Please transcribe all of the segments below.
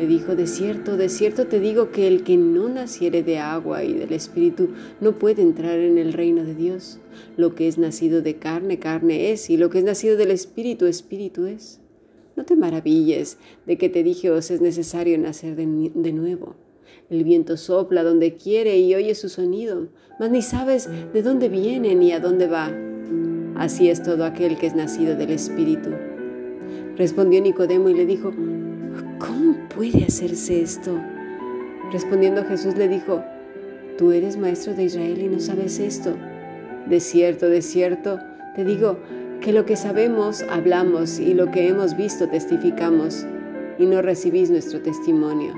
le dijo, de cierto, de cierto te digo que el que no naciere de agua y del Espíritu no puede entrar en el reino de Dios. Lo que es nacido de carne, carne es, y lo que es nacido del Espíritu, Espíritu es. No te maravilles de que te dije os es necesario nacer de, de nuevo. El viento sopla donde quiere y oye su sonido, mas ni sabes de dónde viene ni a dónde va. Así es todo aquel que es nacido del Espíritu. Respondió Nicodemo y le dijo, ¿cómo puede hacerse esto? Respondiendo Jesús le dijo, tú eres maestro de Israel y no sabes esto. De cierto, de cierto, te digo que lo que sabemos hablamos y lo que hemos visto testificamos y no recibís nuestro testimonio.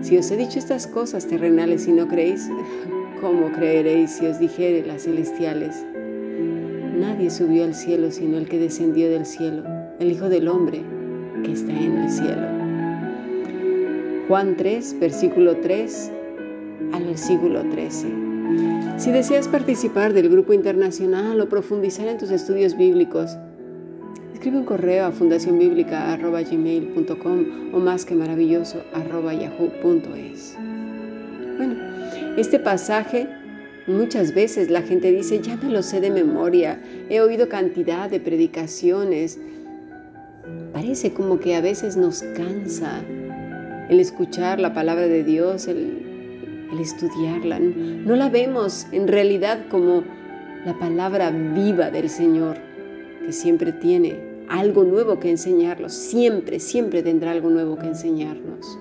Si os he dicho estas cosas terrenales y no creéis, ¿cómo creeréis si os dijere las celestiales? Nadie subió al cielo sino el que descendió del cielo, el Hijo del Hombre que está en el cielo. Juan 3, versículo 3 al versículo 13. Si deseas participar del grupo internacional o profundizar en tus estudios bíblicos, escribe un correo a fundacionbiblica.gmail.com o más que maravilloso yahoo.es. Bueno, este pasaje muchas veces la gente dice, ya me lo sé de memoria, he oído cantidad de predicaciones. Parece como que a veces nos cansa el escuchar la palabra de Dios, el, estudiarla. No la vemos en realidad como la palabra viva del Señor, que siempre tiene algo nuevo que enseñarnos, siempre, siempre tendrá algo nuevo que enseñarnos.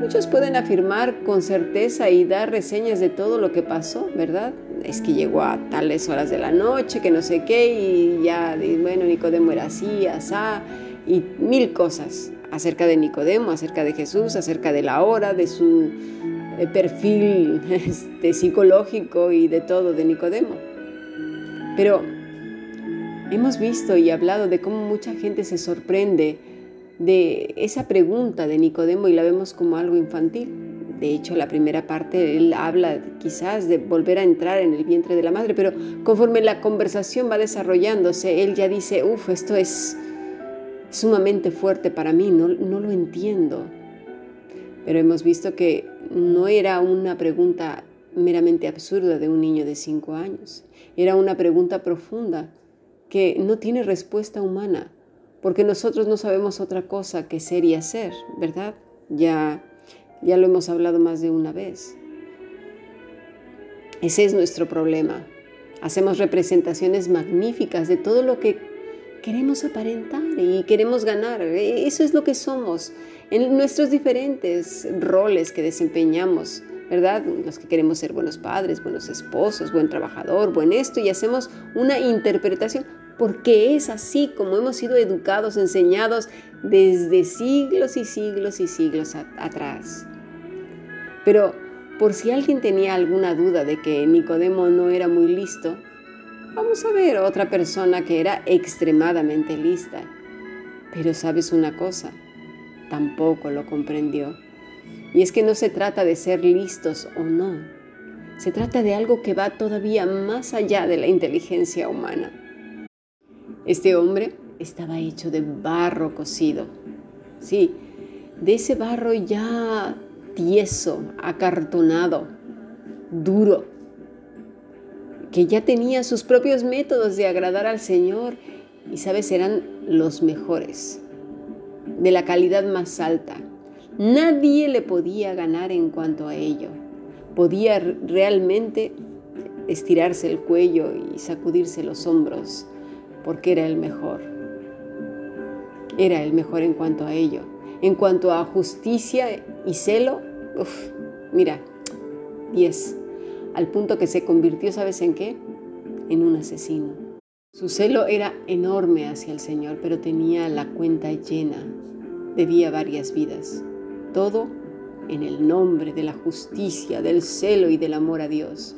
Muchos pueden afirmar con certeza y dar reseñas de todo lo que pasó, ¿verdad? Es que llegó a tales horas de la noche, que no sé qué, y ya, bueno, Nicodemo era así, asá, y mil cosas acerca de Nicodemo, acerca de Jesús, acerca de la hora, de su eh, perfil este, psicológico y de todo de Nicodemo. Pero hemos visto y hablado de cómo mucha gente se sorprende de esa pregunta de Nicodemo y la vemos como algo infantil. De hecho, la primera parte él habla quizás de volver a entrar en el vientre de la madre, pero conforme la conversación va desarrollándose, él ya dice, uff, esto es sumamente fuerte para mí, no, no lo entiendo. Pero hemos visto que no era una pregunta meramente absurda de un niño de cinco años, era una pregunta profunda que no tiene respuesta humana, porque nosotros no sabemos otra cosa que ser y hacer, ¿verdad? Ya, ya lo hemos hablado más de una vez. Ese es nuestro problema. Hacemos representaciones magníficas de todo lo que queremos aparentar y queremos ganar. E, eso es lo que somos en nuestros diferentes roles que desempeñamos, ¿verdad? Los que queremos ser buenos padres, buenos esposos, buen trabajador, buen esto, y hacemos una interpretación porque es así como hemos sido educados, enseñados desde siglos y siglos y siglos atrás. Pero por si alguien tenía alguna duda de que Nicodemo no era muy listo, Vamos a ver otra persona que era extremadamente lista. Pero sabes una cosa, tampoco lo comprendió. Y es que no se trata de ser listos o no. Se trata de algo que va todavía más allá de la inteligencia humana. Este hombre estaba hecho de barro cocido. Sí, de ese barro ya tieso, acartonado, duro, que ya tenía sus propios métodos de agradar al Señor y, sabes, eran los mejores, de la calidad más alta. Nadie le podía ganar en cuanto a ello. Podía realmente estirarse el cuello y sacudirse los hombros, porque era el mejor. Era el mejor en cuanto a ello. En cuanto a justicia y celo, mira, 10 al punto que se convirtió, ¿sabes en qué? En un asesino. Su celo era enorme hacia el Señor, pero tenía la cuenta llena. Debía varias vidas. Todo en el nombre de la justicia, del celo y del amor a Dios.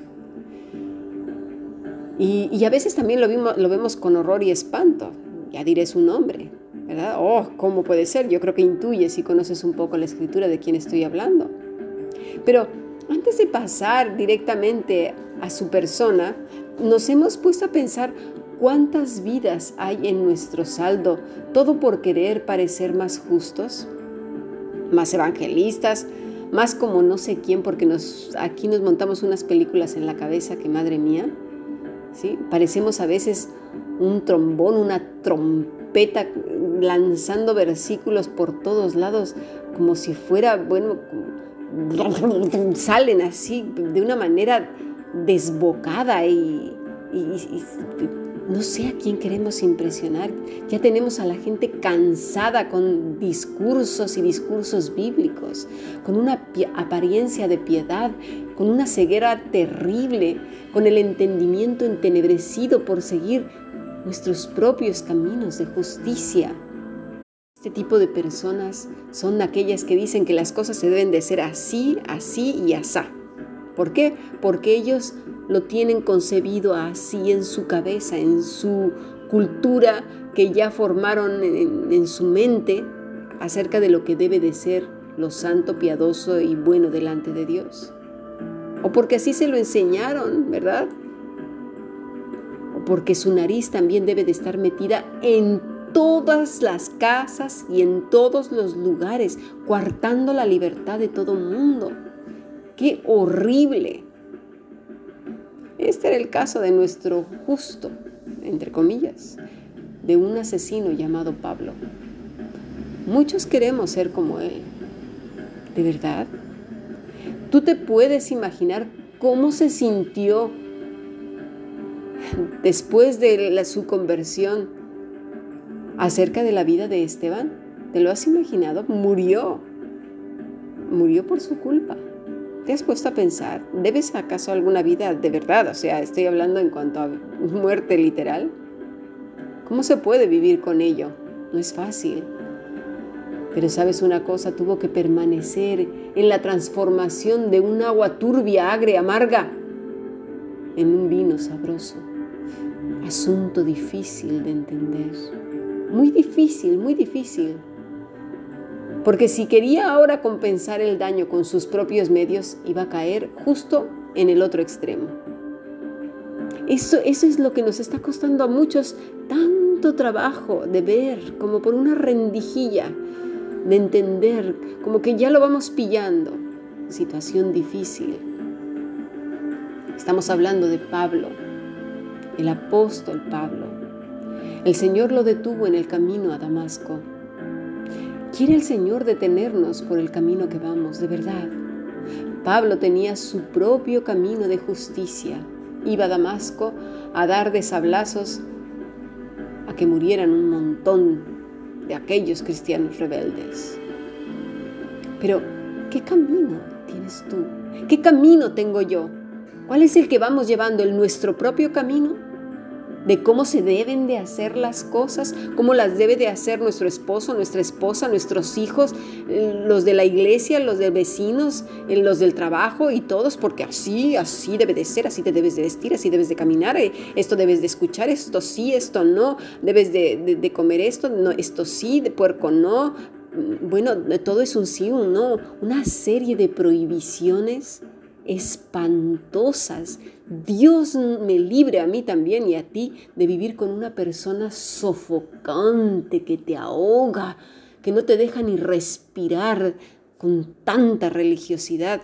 Y, a veces también lo, lo vemos con horror y espanto. Ya diré su nombre, ¿verdad? Oh, ¿cómo puede ser? Yo creo que intuyes y conoces un poco la escritura de quién estoy hablando. Pero antes de pasar directamente a su persona, nos hemos puesto a pensar cuántas vidas hay en nuestro saldo, todo por querer parecer más justos, más evangelistas, más como no sé quién, porque nos, aquí nos montamos unas películas en la cabeza que madre mía, ¿sí? parecemos a veces un trombón, una trompeta lanzando versículos por todos lados, como si fuera, bueno, salen así de una manera desbocada y, no sé a quién queremos impresionar. Ya tenemos a la gente cansada con discursos y discursos bíblicos, con una apariencia de piedad, con una ceguera terrible, con el entendimiento entenebrecido por seguir nuestros propios caminos de justicia. Este tipo de personas son aquellas que dicen que las cosas se deben de ser así, así y asá. ¿Por qué? Porque ellos lo tienen concebido así en su cabeza, en su cultura que ya formaron en, en su mente acerca de lo que debe de ser lo santo, piadoso y bueno delante de Dios. O porque así se lo enseñaron, ¿verdad? O porque su nariz también debe de estar metida en todas las casas y en todos los lugares, coartando la libertad de todo mundo. ¡Qué horrible! Este era el caso de nuestro justo, entre comillas, de un asesino llamado Pablo. Muchos queremos ser como él. ¿De verdad? ¿Tú te puedes imaginar cómo se sintió después de su conversión acerca de la vida de Esteban? ¿Te lo has imaginado? Murió. Murió por su culpa. ¿Te has puesto a pensar? ¿Debes acaso alguna vida de verdad? O sea, estoy hablando en cuanto a muerte literal. ¿Cómo se puede vivir con ello? No es fácil. Pero sabes una cosa, tuvo que permanecer en la transformación de un agua turbia, agria, amarga, en un vino sabroso. Asunto difícil de entender muy difícil, muy difícil. Porque si quería ahora compensar el daño con sus propios medios, iba a caer justo en el otro extremo. Eso, eso es lo que nos está costando a muchos tanto trabajo de ver, como por una rendijilla, de entender, como que ya lo vamos pillando. Situación difícil. Estamos hablando de Pablo, el apóstol Pablo, el Señor lo detuvo en el camino a Damasco. ¿Quiere el Señor detenernos por el camino que vamos, de verdad? Pablo tenía su propio camino de justicia. Iba a Damasco a dar de sablazos a que murieran un montón de aquellos cristianos rebeldes. Pero, ¿qué camino tienes tú? ¿Qué camino tengo yo? ¿Cuál es el que vamos llevando? ¿El nuestro propio camino? De cómo se deben de hacer las cosas, cómo las debe de hacer nuestro esposo, nuestra esposa, nuestros hijos, eh, los de la iglesia, los de vecinos, eh, los del trabajo y todos, porque así, así debe de ser, así te debes de vestir, así debes de caminar, eh, esto debes de escuchar, esto sí, esto no, debes de, comer esto, no, esto sí, de puerco no. Mm, bueno, todo es un sí, un no, una serie de prohibiciones espantosas. Dios me libre a mí también y a ti de vivir con una persona sofocante que te ahoga, que no te deja ni respirar con tanta religiosidad.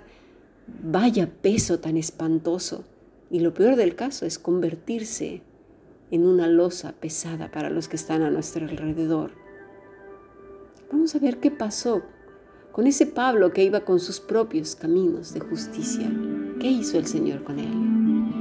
Vaya peso tan espantoso. Y lo peor del caso es convertirse en una losa pesada para los que están a nuestro alrededor. Vamos a ver qué pasó con ese Pablo que iba con sus propios caminos de justicia. ¿Qué hizo el Señor con él?